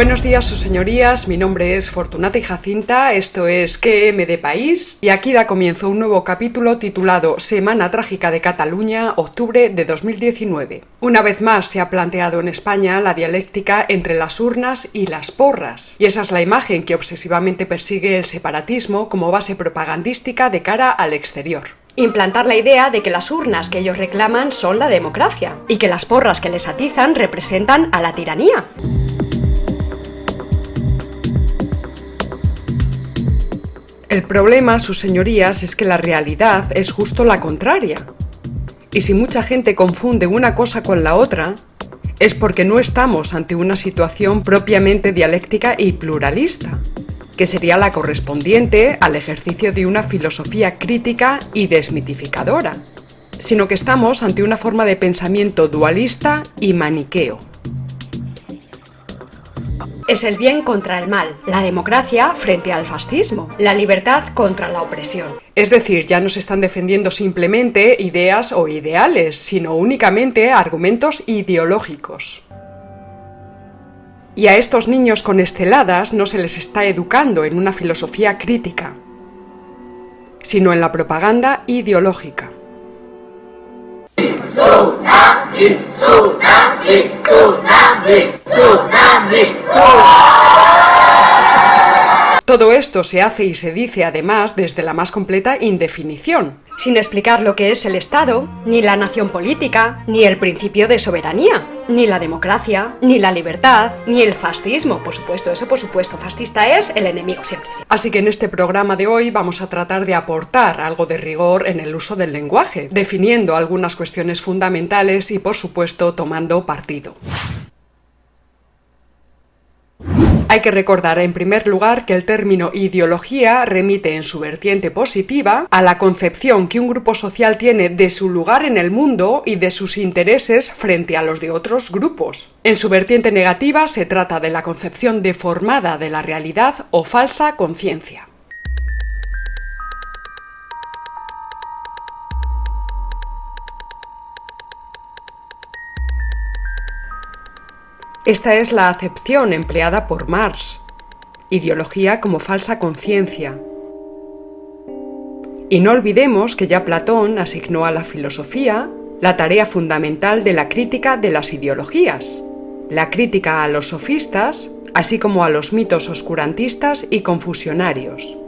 Buenos días, sus señorías. Mi nombre es Fortunata y Jacinta. Esto es QM de País. Y aquí da comienzo un nuevo capítulo titulado Semana Trágica de Cataluña, octubre de 2019. Una vez más se ha planteado en España la dialéctica entre las urnas y las porras. Y esa es la imagen que obsesivamente persigue el separatismo como base propagandística de cara al exterior implantar la idea de que las urnas que ellos reclaman son la democracia y que las porras que les atizan representan a la tiranía. El problema, sus señorías, es que la realidad es justo la contraria. Y si mucha gente confunde una cosa con la otra, es porque no estamos ante una situación propiamente dialéctica y pluralista, que sería la correspondiente al ejercicio de una filosofía crítica y desmitificadora, sino que estamos ante una forma de pensamiento dualista y maniqueo es el bien contra el mal, la democracia frente al fascismo, la libertad contra la opresión. Es decir, ya no se están defendiendo simplemente ideas o ideales, sino únicamente argumentos ideológicos. Y a estos niños con esteladas no se les está educando en una filosofía crítica, sino en la propaganda ideológica. Todo esto se hace y se dice además desde la más completa indefinición, sin explicar lo que es el Estado, ni la nación política, ni el principio de soberanía, ni la democracia, ni la libertad, ni el fascismo. Por supuesto, eso por supuesto, fascista es el enemigo siempre. Así que en este programa de hoy vamos a tratar de aportar algo de rigor en el uso del lenguaje, definiendo algunas cuestiones fundamentales y por supuesto tomando partido. Hay que recordar en primer lugar que el término ideología remite en su vertiente positiva a la concepción que un grupo social tiene de su lugar en el mundo y de sus intereses frente a los de otros grupos. En su vertiente negativa se trata de la concepción deformada de la realidad o falsa conciencia. Esta es la acepción empleada por Marx, ideología como falsa conciencia. Y no olvidemos que ya Platón asignó a la filosofía la tarea fundamental de la crítica de las ideologías, la crítica a los sofistas, así como a los mitos oscurantistas y confusionarios.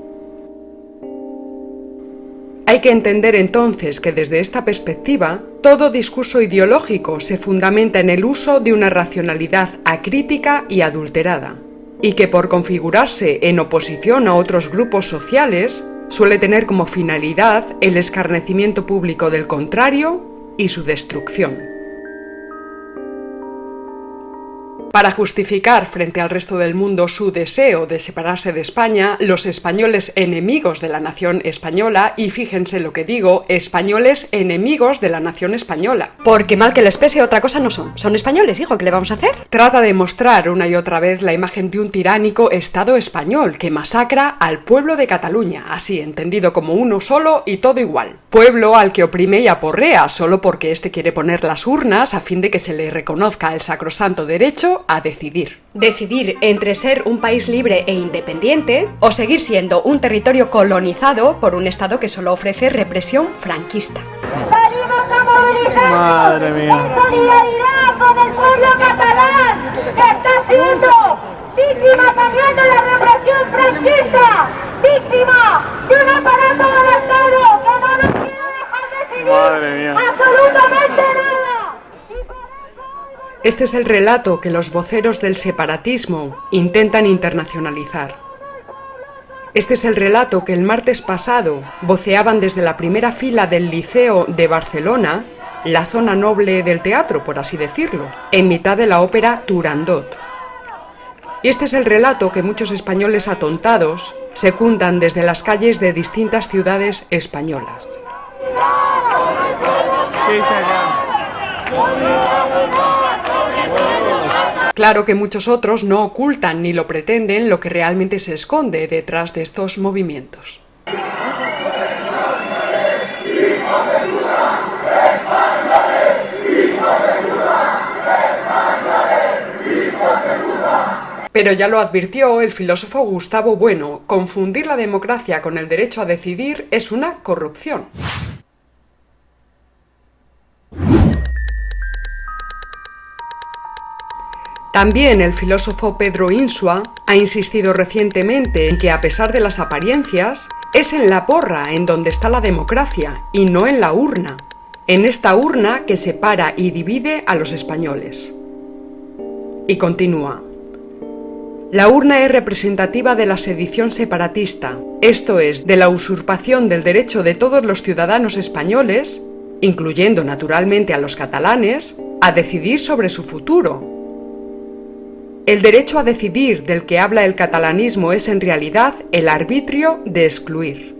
Hay que entender entonces que desde esta perspectiva, todo discurso ideológico se fundamenta en el uso de una racionalidad acrítica y adulterada, y que por configurarse en oposición a otros grupos sociales, suele tener como finalidad el escarnecimiento público del contrario y su destrucción. Para justificar frente al resto del mundo su deseo de separarse de España, los españoles enemigos de la nación española, y fíjense lo que digo, españoles enemigos de la nación española. Porque mal que les pese otra cosa no son. Son españoles, hijo, ¿qué le vamos a hacer? Trata de mostrar una y otra vez la imagen de un tiránico Estado español que masacra al pueblo de Cataluña, así entendido como uno solo y todo igual. Pueblo al que oprime y aporrea solo porque éste quiere poner las urnas a fin de que se le reconozca el sacrosanto derecho a decidir. Decidir entre ser un país libre e independiente o seguir siendo un territorio colonizado por un Estado que solo ofrece represión franquista. Salimos a movilizar Madre mía. en solidaridad con el pueblo catalán que está siendo víctima también de la represión franquista, víctima de un aparato del Estado que no nos quiere dejar decidir Madre mía. absolutamente nada. Este es el relato que los voceros del separatismo intentan internacionalizar. Este es el relato que el martes pasado voceaban desde la primera fila del Liceo de Barcelona, la zona noble del teatro, por así decirlo, en mitad de la ópera Turandot. Y este es el relato que muchos españoles atontados secundan desde las calles de distintas ciudades españolas. Sí, Claro que muchos otros no ocultan ni lo pretenden lo que realmente se esconde detrás de estos movimientos. Pero ya lo advirtió el filósofo Gustavo Bueno, confundir la democracia con el derecho a decidir es una corrupción. También el filósofo Pedro Insua ha insistido recientemente en que a pesar de las apariencias, es en la porra en donde está la democracia y no en la urna, en esta urna que separa y divide a los españoles. Y continúa. La urna es representativa de la sedición separatista, esto es, de la usurpación del derecho de todos los ciudadanos españoles, incluyendo naturalmente a los catalanes, a decidir sobre su futuro, el derecho a decidir del que habla el catalanismo es en realidad el arbitrio de excluir.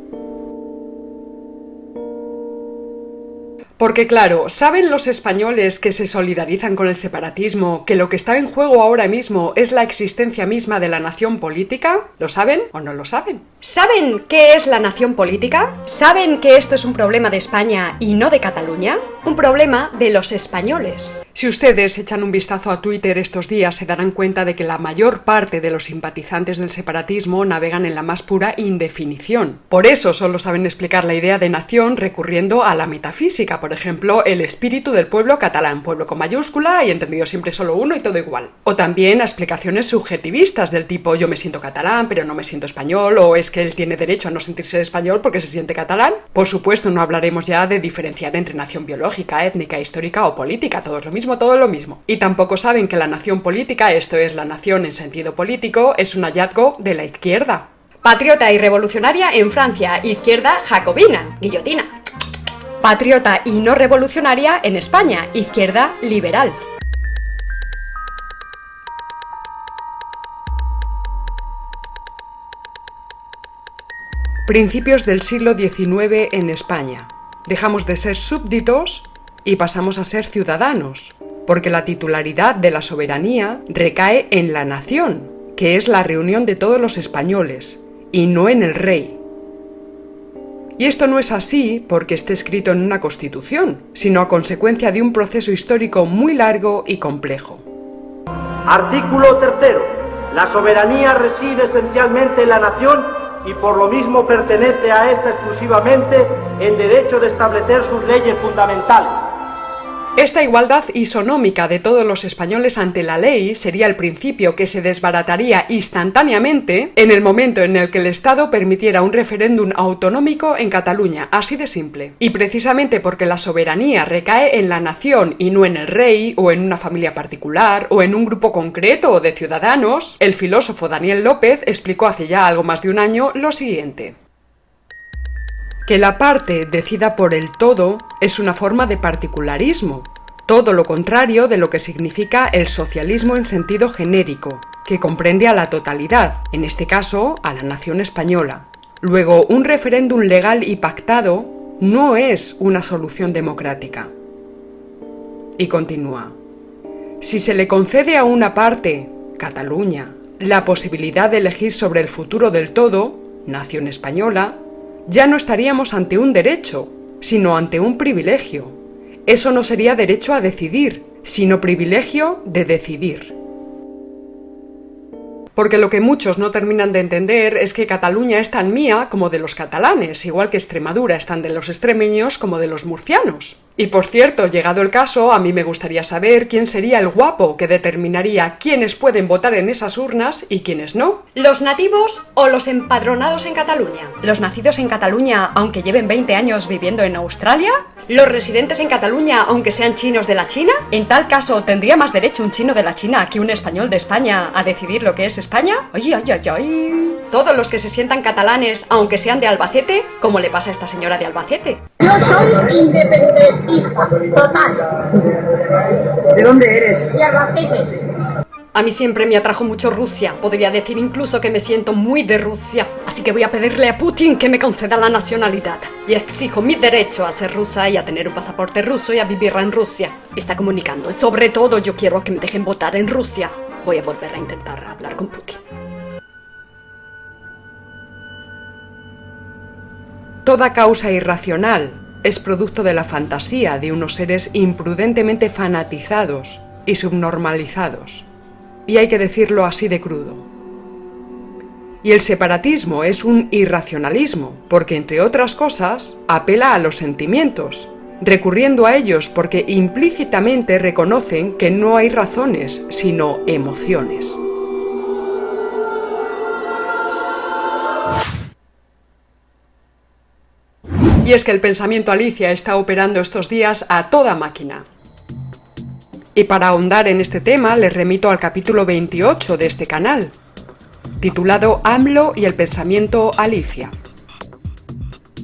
Porque claro, ¿saben los españoles que se solidarizan con el separatismo que lo que está en juego ahora mismo es la existencia misma de la nación política? ¿Lo saben o no lo saben? ¿Saben qué es la nación política? ¿Saben que esto es un problema de España y no de Cataluña? Un problema de los españoles. Si ustedes echan un vistazo a Twitter estos días se darán cuenta de que la mayor parte de los simpatizantes del separatismo navegan en la más pura indefinición. Por eso solo saben explicar la idea de nación recurriendo a la metafísica, por ejemplo, el espíritu del pueblo catalán, pueblo con mayúscula y entendido siempre solo uno y todo igual. O también a explicaciones subjetivistas del tipo yo me siento catalán pero no me siento español o es que él tiene derecho a no sentirse español porque se siente catalán. Por supuesto, no hablaremos ya de diferenciar entre nación biológica, étnica, histórica o política, todo es lo mismo, todo lo mismo. Y tampoco saben que la nación política, esto es la nación en sentido político, es un hallazgo de la izquierda. Patriota y revolucionaria en Francia, izquierda jacobina, guillotina patriota y no revolucionaria en España, izquierda liberal. Principios del siglo XIX en España. Dejamos de ser súbditos y pasamos a ser ciudadanos, porque la titularidad de la soberanía recae en la nación, que es la reunión de todos los españoles, y no en el rey. Y esto no es así porque esté escrito en una constitución, sino a consecuencia de un proceso histórico muy largo y complejo. Artículo tercero. La soberanía reside esencialmente en la nación y por lo mismo pertenece a esta exclusivamente el derecho de establecer sus leyes fundamentales esta igualdad isonómica de todos los españoles ante la ley sería el principio que se desbarataría instantáneamente en el momento en el que el Estado permitiera un referéndum autonómico en Cataluña, así de simple. Y precisamente porque la soberanía recae en la nación y no en el rey, o en una familia particular, o en un grupo concreto de ciudadanos, el filósofo Daniel López explicó hace ya algo más de un año lo siguiente que la parte decida por el todo es una forma de particularismo, todo lo contrario de lo que significa el socialismo en sentido genérico, que comprende a la totalidad, en este caso a la nación española. Luego, un referéndum legal y pactado no es una solución democrática. Y continúa. Si se le concede a una parte, Cataluña, la posibilidad de elegir sobre el futuro del todo, nación española, ya no estaríamos ante un derecho, sino ante un privilegio. Eso no sería derecho a decidir, sino privilegio de decidir. Porque lo que muchos no terminan de entender es que Cataluña es tan mía como de los catalanes, igual que Extremadura es tan de los extremeños como de los murcianos. Y por cierto, llegado el caso, a mí me gustaría saber quién sería el guapo que determinaría quiénes pueden votar en esas urnas y quiénes no. ¿Los nativos o los empadronados en Cataluña? ¿Los nacidos en Cataluña aunque lleven 20 años viviendo en Australia? ¿Los residentes en Cataluña aunque sean chinos de la China? En tal caso, ¿tendría más derecho un chino de la China que un español de España a decidir lo que es España? Ay, ay, ay, ay. Todos los que se sientan catalanes aunque sean de Albacete, como le pasa a esta señora de Albacete. Yo soy total. ¿De dónde eres? De Albacete. A mí siempre me atrajo mucho Rusia, podría decir incluso que me siento muy de Rusia, así que voy a pedirle a Putin que me conceda la nacionalidad. Y exijo mi derecho a ser rusa y a tener un pasaporte ruso y a vivir en Rusia. Está comunicando y sobre todo yo quiero que me dejen votar en Rusia. Voy a volver a intentar hablar con Putin. Toda causa irracional es producto de la fantasía de unos seres imprudentemente fanatizados y subnormalizados. Y hay que decirlo así de crudo. Y el separatismo es un irracionalismo, porque entre otras cosas apela a los sentimientos, recurriendo a ellos porque implícitamente reconocen que no hay razones, sino emociones. Y es que el pensamiento Alicia está operando estos días a toda máquina. Y para ahondar en este tema les remito al capítulo 28 de este canal, titulado AMLO y el pensamiento Alicia.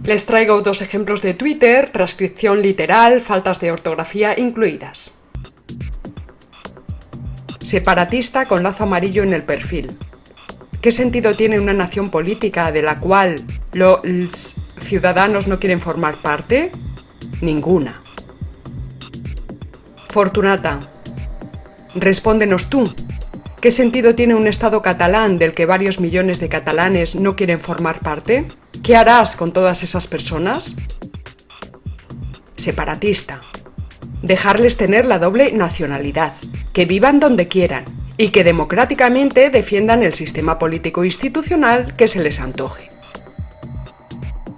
Les traigo dos ejemplos de Twitter, transcripción literal, faltas de ortografía incluidas. Separatista con lazo amarillo en el perfil. ¿Qué sentido tiene una nación política de la cual los ciudadanos no quieren formar parte? Ninguna. Fortunata, respóndenos tú, ¿Qué sentido tiene un Estado catalán del que varios millones de catalanes no quieren formar parte? ¿Qué harás con todas esas personas? Separatista. Dejarles tener la doble nacionalidad, que vivan donde quieran y que democráticamente defiendan el sistema político institucional que se les antoje.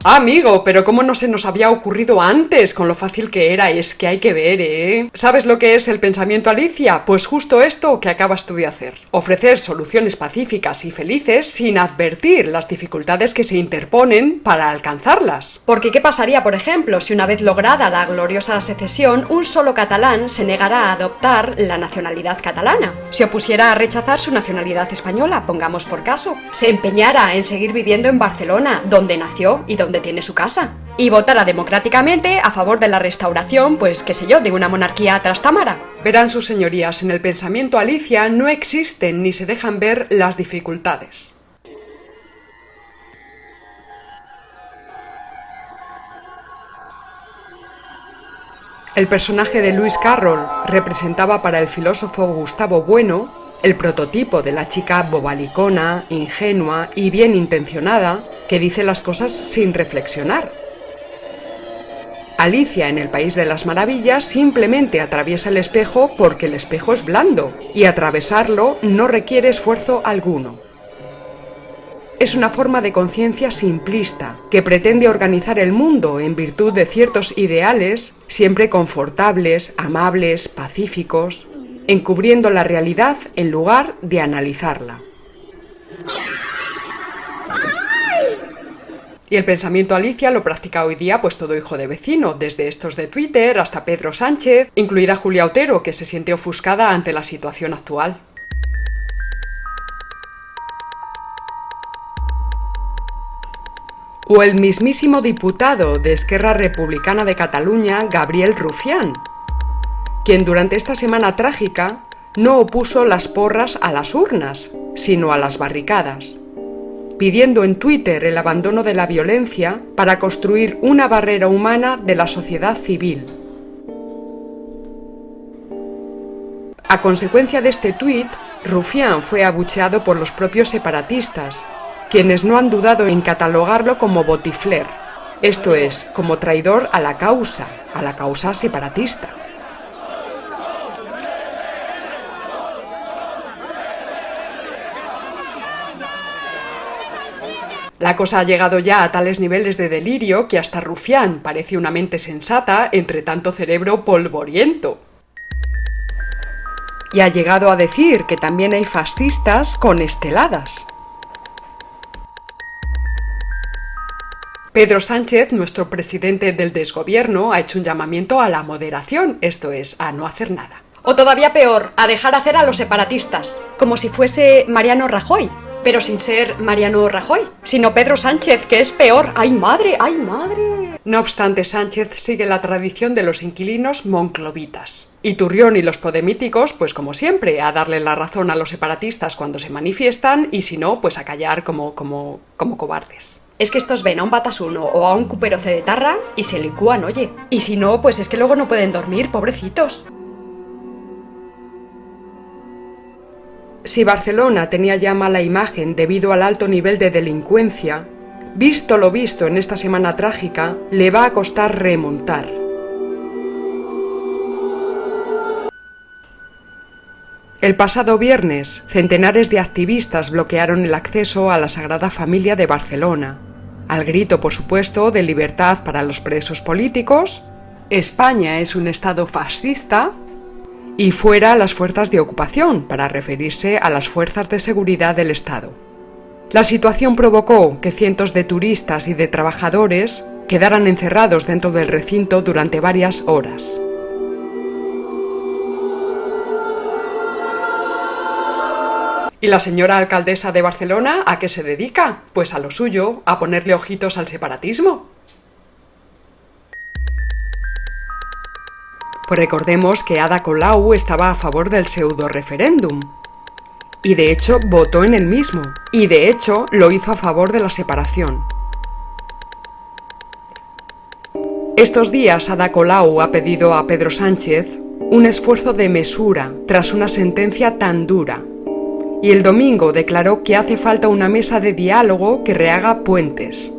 Ah, amigo, pero ¿cómo no se nos había ocurrido antes con lo fácil que era? Es que hay que ver, ¿eh? ¿Sabes lo que es el pensamiento Alicia? Pues justo esto que acabas tú de hacer. Ofrecer soluciones pacíficas y felices sin advertir las dificultades que se interponen para alcanzarlas. Porque ¿qué pasaría, por ejemplo, si una vez lograda la gloriosa secesión, un solo catalán se negara a adoptar la nacionalidad catalana? Se opusiera a rechazar su nacionalidad española, pongamos por caso. Se empeñara en seguir viviendo en Barcelona, donde nació y donde donde tiene su casa. Y votara democráticamente a favor de la restauración, pues qué sé yo, de una monarquía trastámara. Verán sus señorías, en el pensamiento Alicia no existen ni se dejan ver las dificultades. El personaje de Lewis Carroll representaba para el filósofo Gustavo Bueno el prototipo de la chica bobalicona, ingenua y bien intencionada que dice las cosas sin reflexionar. Alicia en el País de las Maravillas simplemente atraviesa el espejo porque el espejo es blando y atravesarlo no requiere esfuerzo alguno. Es una forma de conciencia simplista que pretende organizar el mundo en virtud de ciertos ideales siempre confortables, amables, pacíficos, encubriendo la realidad en lugar de analizarla. Y el pensamiento Alicia lo practica hoy día pues todo hijo de vecino, desde estos de Twitter hasta Pedro Sánchez, incluida Julia Otero, que se siente ofuscada ante la situación actual. O el mismísimo diputado de Esquerra Republicana de Cataluña, Gabriel Rufián, quien durante esta semana trágica no opuso las porras a las urnas, sino a las barricadas, pidiendo en Twitter el abandono de la violencia para construir una barrera humana de la sociedad civil. A consecuencia de este tuit, Rufián fue abucheado por los propios separatistas, quienes no han dudado en catalogarlo como botifler, esto es, como traidor a la causa, a la causa separatista. La cosa ha llegado ya a tales niveles de delirio que hasta Rufián parece una mente sensata entre tanto cerebro polvoriento. Y ha llegado a decir que también hay fascistas con esteladas. Pedro Sánchez, nuestro presidente del desgobierno, ha hecho un llamamiento a la moderación, esto es, a no hacer nada. O todavía peor, a dejar hacer a los separatistas, como si fuese Mariano Rajoy, pero sin ser Mariano Rajoy, sino Pedro Sánchez, que es peor. ¡Ay madre! ¡Ay madre! No obstante, Sánchez sigue la tradición de los inquilinos monclovitas. Y Turrión y los podemíticos, pues como siempre, a darle la razón a los separatistas cuando se manifiestan y si no, pues a callar como, como, como cobardes. Es que estos ven a un batasuno o a un cuperoce de tarra y se licúan, oye. Y si no, pues es que luego no pueden dormir, pobrecitos. Si Barcelona tenía ya mala imagen debido al alto nivel de delincuencia, visto lo visto en esta semana trágica, le va a costar remontar. El pasado viernes, centenares de activistas bloquearon el acceso a la Sagrada Familia de Barcelona, al grito, por supuesto, de libertad para los presos políticos, España es un Estado fascista, y fuera las fuerzas de ocupación, para referirse a las fuerzas de seguridad del Estado. La situación provocó que cientos de turistas y de trabajadores quedaran encerrados dentro del recinto durante varias horas. ¿Y la señora alcaldesa de Barcelona a qué se dedica? Pues a lo suyo, a ponerle ojitos al separatismo. Pues recordemos que Ada Colau estaba a favor del pseudo referéndum. Y de hecho votó en el mismo. Y de hecho lo hizo a favor de la separación. Estos días Ada Colau ha pedido a Pedro Sánchez un esfuerzo de mesura tras una sentencia tan dura y el domingo declaró que hace falta una mesa de diálogo que rehaga puentes.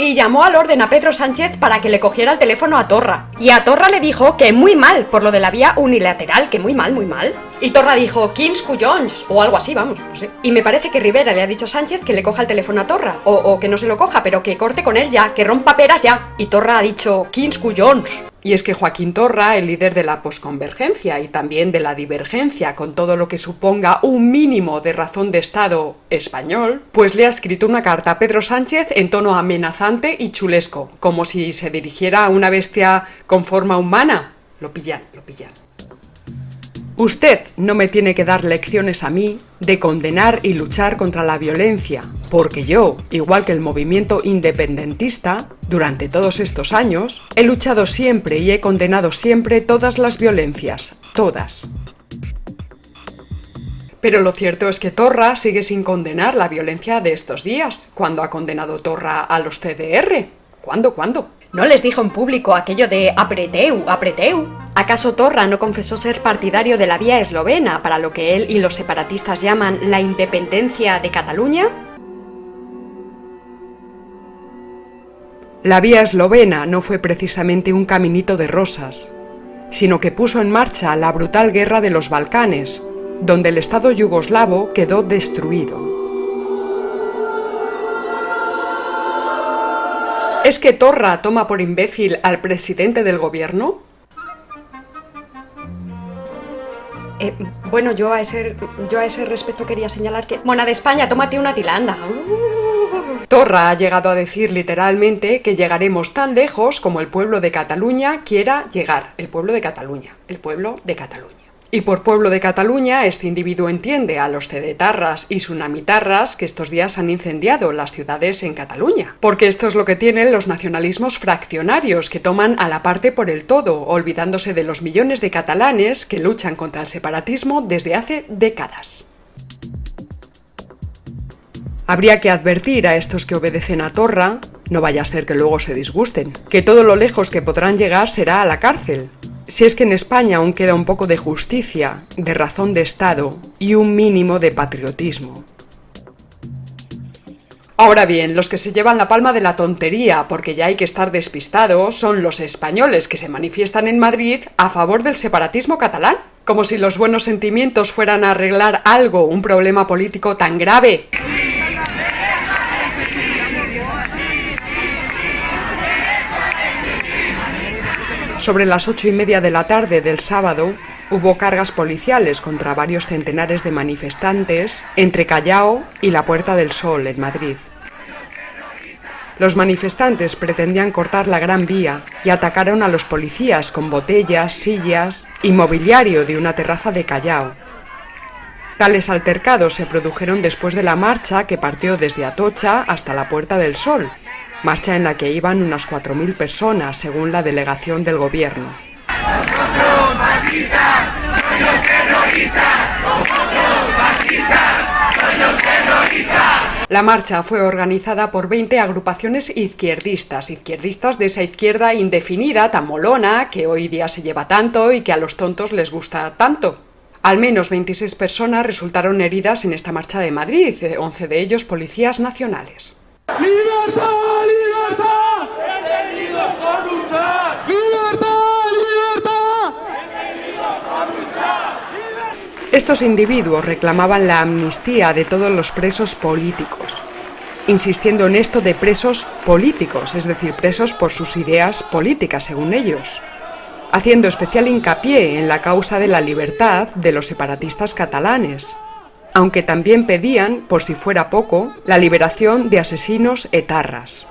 Y llamó al orden a Pedro Sánchez para que le cogiera el teléfono a Torra. Y a Torra le dijo que muy mal por lo de la vía unilateral, que muy mal, muy mal. Y Torra dijo Kings Cuyons o algo así, vamos, no sé. Y me parece que Rivera le ha dicho a Sánchez que le coja el teléfono a Torra, o, o que no se lo coja, pero que corte con él ya, que rompa peras ya. Y Torra ha dicho Kings Cuyons. Y es que Joaquín Torra, el líder de la posconvergencia y también de la divergencia con todo lo que suponga un mínimo de razón de Estado español, pues le ha escrito una carta a Pedro Sánchez en tono amenazante y chulesco, como si se dirigiera a una bestia con forma humana. Lo pillan, lo pillan. Usted no me tiene que dar lecciones a mí de condenar y luchar contra la violencia, porque yo, igual que el movimiento independentista, durante todos estos años, he luchado siempre y he condenado siempre todas las violencias, todas. Pero lo cierto es que Torra sigue sin condenar la violencia de estos días. ¿Cuándo ha condenado Torra a los CDR? ¿Cuándo, cuándo? ¿No les dijo en público aquello de apreteu, apreteu? ¿Acaso Torra no confesó ser partidario de la vía eslovena para lo que él y los separatistas llaman la independencia de Cataluña? La vía eslovena no fue precisamente un caminito de rosas, sino que puso en marcha la brutal guerra de los Balcanes, donde el Estado yugoslavo quedó destruido. ¿Es que Torra toma por imbécil al presidente del gobierno? Eh, bueno, yo a, ese, yo a ese respecto quería señalar que... Mona de España, tómate una tilanda. Torra ha llegado a decir literalmente que llegaremos tan lejos como el pueblo de Cataluña quiera llegar. El pueblo de Cataluña. El pueblo de Cataluña. Y por pueblo de Cataluña, este individuo entiende a los cedetarras y tsunamitarras que estos días han incendiado las ciudades en Cataluña. Porque esto es lo que tienen los nacionalismos fraccionarios, que toman a la parte por el todo, olvidándose de los millones de catalanes que luchan contra el separatismo desde hace décadas. Habría que advertir a estos que obedecen a Torra, no vaya a ser que luego se disgusten, que todo lo lejos que podrán llegar será a la cárcel, si es que en España aún queda un poco de justicia, de razón de Estado y un mínimo de patriotismo. Ahora bien, los que se llevan la palma de la tontería porque ya hay que estar despistados son los españoles que se manifiestan en Madrid a favor del separatismo catalán. Como si los buenos sentimientos fueran a arreglar algo, un problema político tan grave. Sobre las ocho y media de la tarde del sábado, hubo cargas policiales contra varios centenares de manifestantes entre Callao y la Puerta del Sol, en Madrid. Los manifestantes pretendían cortar la Gran Vía y atacaron a los policías con botellas, sillas y mobiliario de una terraza de Callao. Tales altercados se produjeron después de la marcha que partió desde Atocha hasta la Puerta del Sol, marcha en la que iban unas 4.000 personas, según la delegación del gobierno. La marcha fue organizada por 20 agrupaciones izquierdistas, izquierdistas de esa izquierda indefinida, tan molona, que hoy día se lleva tanto y que a los tontos les gusta tanto. Al menos 26 personas resultaron heridas en esta marcha de Madrid, 11 de ellos policías nacionales. ¡Libertad! ¡Libertad! ¡He venido por luchar! ¡Libertad! ¡Libertad! ¡He venido Estos individuos reclamaban la amnistía de todos los presos políticos, insistiendo en esto de presos políticos, es decir, presos por sus ideas políticas, según ellos, haciendo especial hincapié en la causa de la libertad de los separatistas catalanes, aunque también pedían, por si fuera poco, la liberación de asesinos etarras.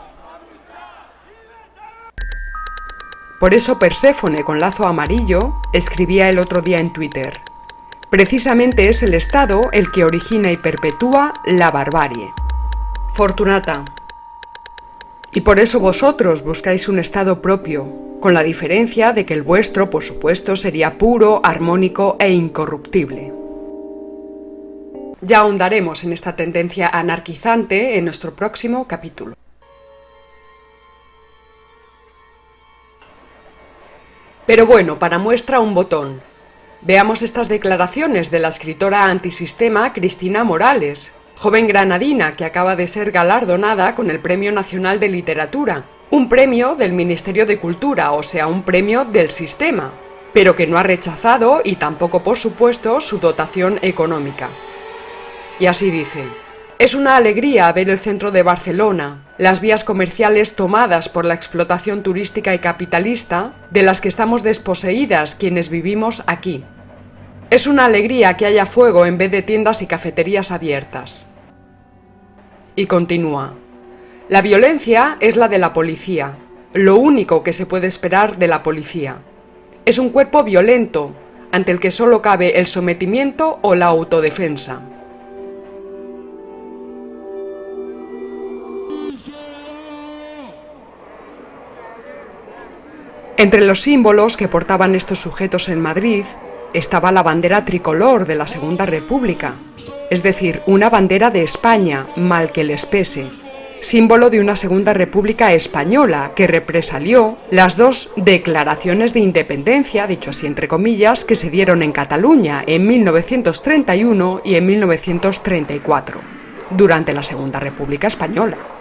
Por eso Perséfone con lazo amarillo escribía el otro día en Twitter, Precisamente es el Estado el que origina y perpetúa la barbarie. Fortunata. Y por eso vosotros buscáis un Estado propio, con la diferencia de que el vuestro, por supuesto, sería puro, armónico e incorruptible. Ya ahondaremos en esta tendencia anarquizante en nuestro próximo capítulo. Pero bueno, para muestra un botón. Veamos estas declaraciones de la escritora antisistema Cristina Morales, joven granadina que acaba de ser galardonada con el Premio Nacional de Literatura, un premio del Ministerio de Cultura, o sea, un premio del sistema, pero que no ha rechazado y tampoco, por supuesto, su dotación económica. Y así dice, es una alegría ver el centro de Barcelona, las vías comerciales tomadas por la explotación turística y capitalista de las que estamos desposeídas quienes vivimos aquí. Es una alegría que haya fuego en vez de tiendas y cafeterías abiertas. Y continúa. La violencia es la de la policía, lo único que se puede esperar de la policía. Es un cuerpo violento, ante el que solo cabe el sometimiento o la autodefensa. Entre los símbolos que portaban estos sujetos en Madrid estaba la bandera tricolor de la Segunda República, es decir, una bandera de España, mal que les pese, símbolo de una Segunda República española que represalió las dos declaraciones de independencia, dicho así entre comillas, que se dieron en Cataluña en 1931 y en 1934, durante la Segunda República Española.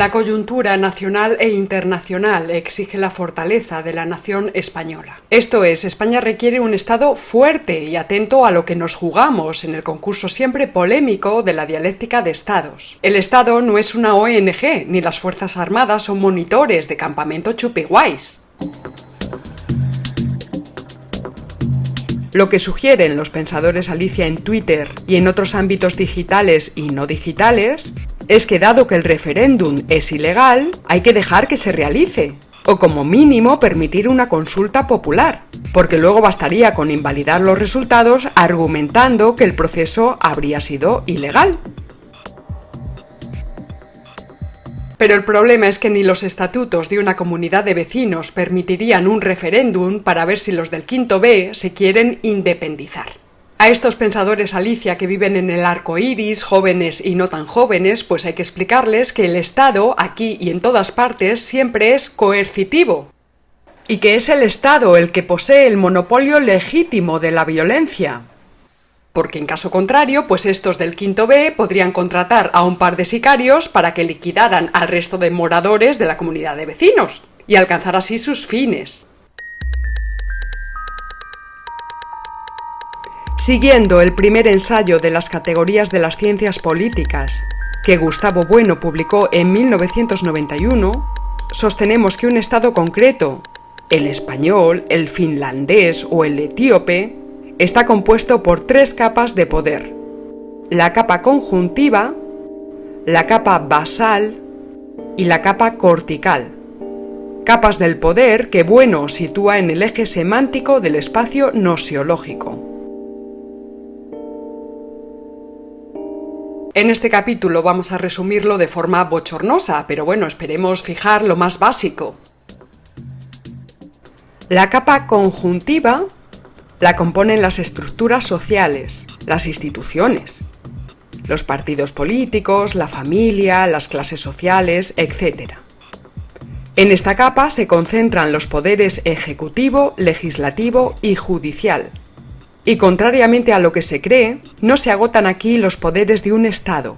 La coyuntura nacional e internacional exige la fortaleza de la nación española. Esto es, España requiere un Estado fuerte y atento a lo que nos jugamos en el concurso siempre polémico de la dialéctica de Estados. El Estado no es una ONG, ni las Fuerzas Armadas son monitores de campamento chupiguays. Lo que sugieren los pensadores Alicia en Twitter y en otros ámbitos digitales y no digitales es que dado que el referéndum es ilegal, hay que dejar que se realice, o como mínimo permitir una consulta popular, porque luego bastaría con invalidar los resultados argumentando que el proceso habría sido ilegal. Pero el problema es que ni los estatutos de una comunidad de vecinos permitirían un referéndum para ver si los del quinto B se quieren independizar. A estos pensadores Alicia que viven en el arco iris, jóvenes y no tan jóvenes, pues hay que explicarles que el Estado, aquí y en todas partes, siempre es coercitivo. Y que es el Estado el que posee el monopolio legítimo de la violencia. Porque en caso contrario, pues estos del quinto B podrían contratar a un par de sicarios para que liquidaran al resto de moradores de la comunidad de vecinos y alcanzar así sus fines. Siguiendo el primer ensayo de las categorías de las ciencias políticas, que Gustavo Bueno publicó en 1991, sostenemos que un Estado concreto, el español, el finlandés o el etíope, está compuesto por tres capas de poder. La capa conjuntiva, la capa basal y la capa cortical. Capas del poder que Bueno sitúa en el eje semántico del espacio nosiológico. En este capítulo vamos a resumirlo de forma bochornosa, pero bueno, esperemos fijar lo más básico. La capa conjuntiva la componen las estructuras sociales, las instituciones, los partidos políticos, la familia, las clases sociales, etc. En esta capa se concentran los poderes ejecutivo, legislativo y judicial, y contrariamente a lo que se cree, no se agotan aquí los poderes de un Estado.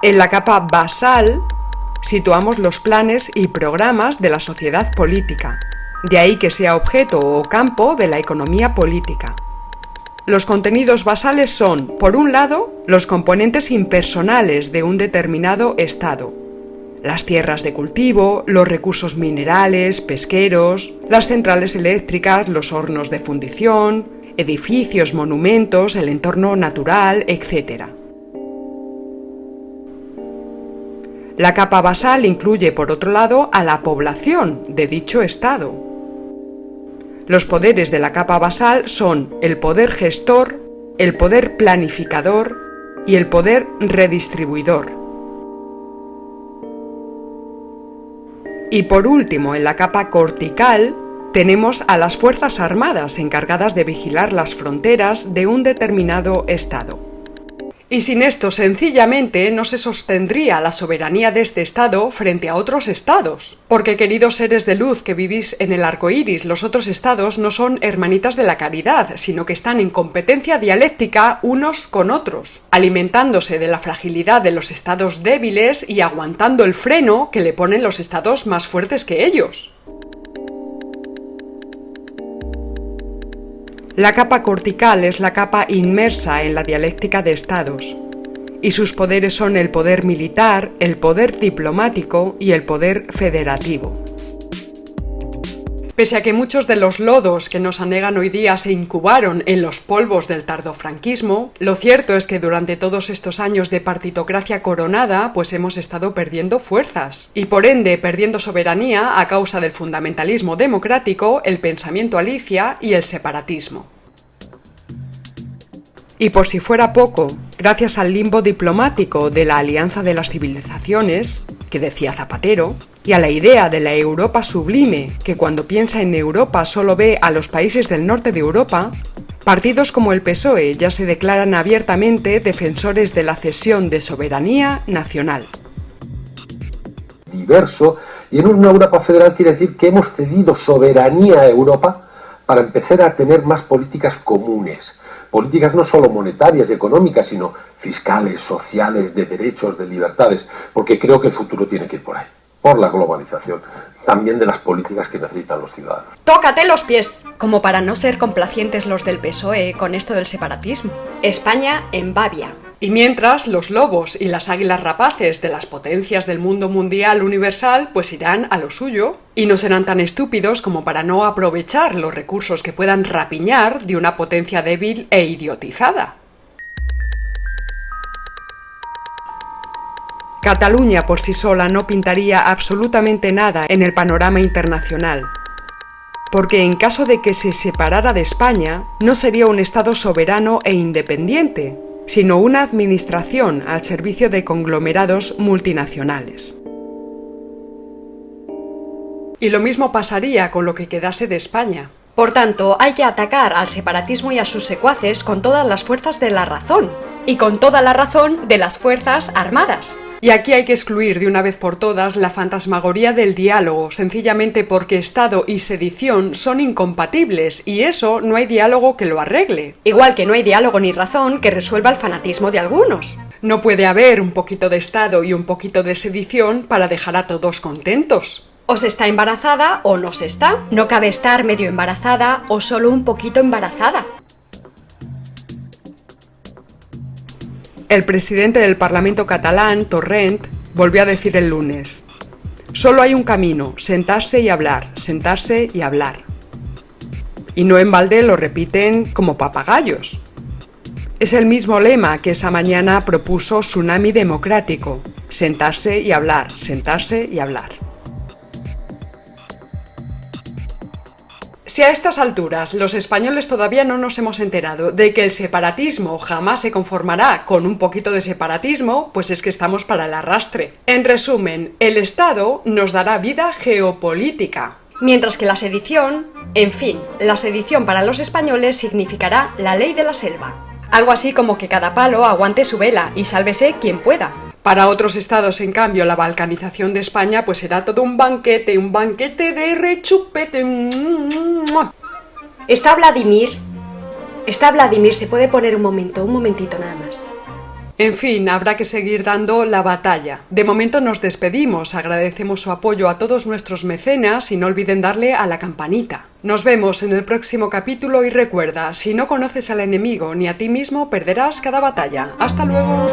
En la capa basal situamos los planes y programas de la sociedad política, de ahí que sea objeto o campo de la economía política. Los contenidos basales son, por un lado, los componentes impersonales de un determinado estado, las tierras de cultivo, los recursos minerales, pesqueros, las centrales eléctricas, los hornos de fundición, edificios, monumentos, el entorno natural, etc. La capa basal incluye, por otro lado, a la población de dicho estado. Los poderes de la capa basal son el poder gestor, el poder planificador y el poder redistribuidor. Y por último, en la capa cortical, tenemos a las Fuerzas Armadas encargadas de vigilar las fronteras de un determinado Estado. Y sin esto, sencillamente, no se sostendría la soberanía de este Estado frente a otros Estados. Porque, queridos seres de luz que vivís en el arco iris, los otros Estados no son hermanitas de la caridad, sino que están en competencia dialéctica unos con otros, alimentándose de la fragilidad de los Estados débiles y aguantando el freno que le ponen los Estados más fuertes que ellos. La capa cortical es la capa inmersa en la dialéctica de estados, y sus poderes son el poder militar, el poder diplomático y el poder federativo. Pese a que muchos de los lodos que nos anegan hoy día se incubaron en los polvos del tardofranquismo, lo cierto es que durante todos estos años de partitocracia coronada, pues hemos estado perdiendo fuerzas y por ende perdiendo soberanía a causa del fundamentalismo democrático, el pensamiento alicia y el separatismo. Y por si fuera poco, gracias al limbo diplomático de la Alianza de las Civilizaciones, que decía Zapatero, y a la idea de la Europa sublime, que cuando piensa en Europa solo ve a los países del norte de Europa, partidos como el PSOE ya se declaran abiertamente defensores de la cesión de soberanía nacional. Diverso, y en una Europa federal quiere decir que hemos cedido soberanía a Europa para empezar a tener más políticas comunes. Políticas no solo monetarias y económicas, sino fiscales, sociales, de derechos, de libertades, porque creo que el futuro tiene que ir por ahí por la globalización, también de las políticas que necesitan los ciudadanos. ¡Tócate los pies! Como para no ser complacientes los del PSOE con esto del separatismo. España en Babia. Y mientras los lobos y las águilas rapaces de las potencias del mundo mundial universal pues irán a lo suyo y no serán tan estúpidos como para no aprovechar los recursos que puedan rapiñar de una potencia débil e idiotizada. Cataluña por sí sola no pintaría absolutamente nada en el panorama internacional, porque en caso de que se separara de España, no sería un Estado soberano e independiente, sino una administración al servicio de conglomerados multinacionales. Y lo mismo pasaría con lo que quedase de España. Por tanto, hay que atacar al separatismo y a sus secuaces con todas las fuerzas de la razón, y con toda la razón de las Fuerzas Armadas. Y aquí hay que excluir de una vez por todas la fantasmagoría del diálogo, sencillamente porque Estado y sedición son incompatibles y eso no hay diálogo que lo arregle. Igual que no hay diálogo ni razón que resuelva el fanatismo de algunos. No puede haber un poquito de Estado y un poquito de sedición para dejar a todos contentos. O se está embarazada o no se está. No cabe estar medio embarazada o solo un poquito embarazada. El presidente del Parlamento catalán, Torrent, volvió a decir el lunes, solo hay un camino, sentarse y hablar, sentarse y hablar. Y no en balde lo repiten como papagayos. Es el mismo lema que esa mañana propuso Tsunami Democrático, sentarse y hablar, sentarse y hablar. Si a estas alturas los españoles todavía no nos hemos enterado de que el separatismo jamás se conformará con un poquito de separatismo, pues es que estamos para el arrastre. En resumen, el Estado nos dará vida geopolítica. Mientras que la sedición, en fin, la sedición para los españoles significará la ley de la selva. Algo así como que cada palo aguante su vela y sálvese quien pueda. Para otros estados, en cambio, la balcanización de España pues será todo un banquete, un banquete de rechupete. Está Vladimir. Está Vladimir, se puede poner un momento, un momentito nada más. En fin, habrá que seguir dando la batalla. De momento nos despedimos, agradecemos su apoyo a todos nuestros mecenas y no olviden darle a la campanita. Nos vemos en el próximo capítulo y recuerda, si no conoces al enemigo ni a ti mismo, perderás cada batalla. Hasta luego.